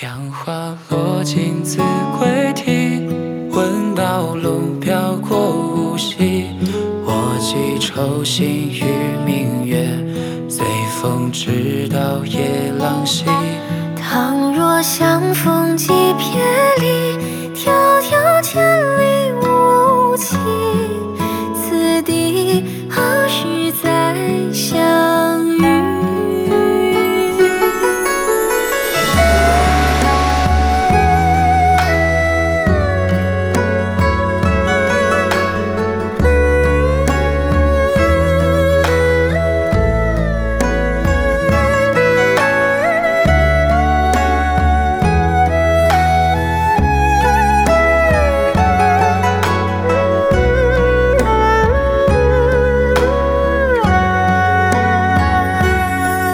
杨花落尽子规啼，闻道龙标过无锡。我寄愁心与明月，随风直到夜郎西。倘若相逢即别离，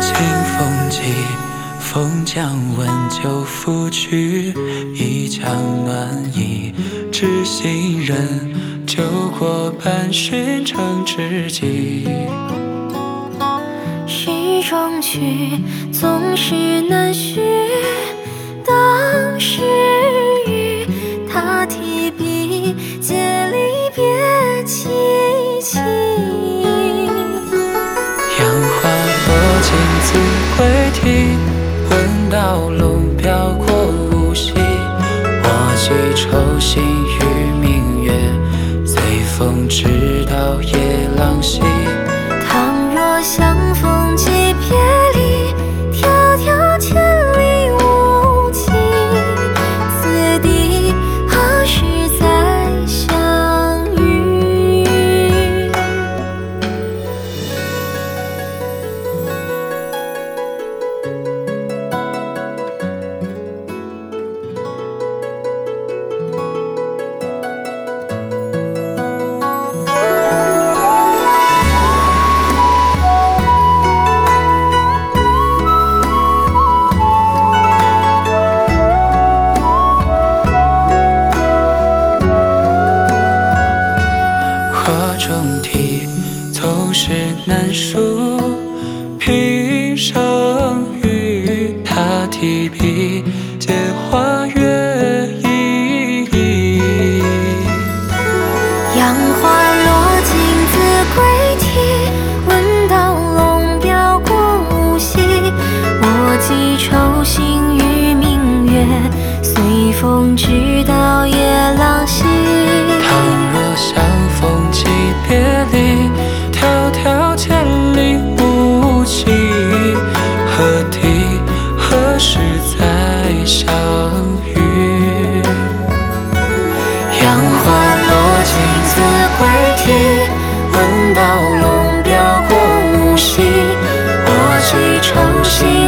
清风起，风将温酒拂去，一腔暖意知心人，酒过半巡成知己。时装曲总是难续，落尽子规啼，闻道龙飘过无锡。我寄愁心与明月，随风直到夜郎西。画中题，总是难书。平生与他提笔，借花月一忆。杨花落尽子规啼，闻道龙标过无锡。我寄愁心与明月，随风直到夜郎花落尽，自归啼。闻道龙标过五溪，我寄愁心。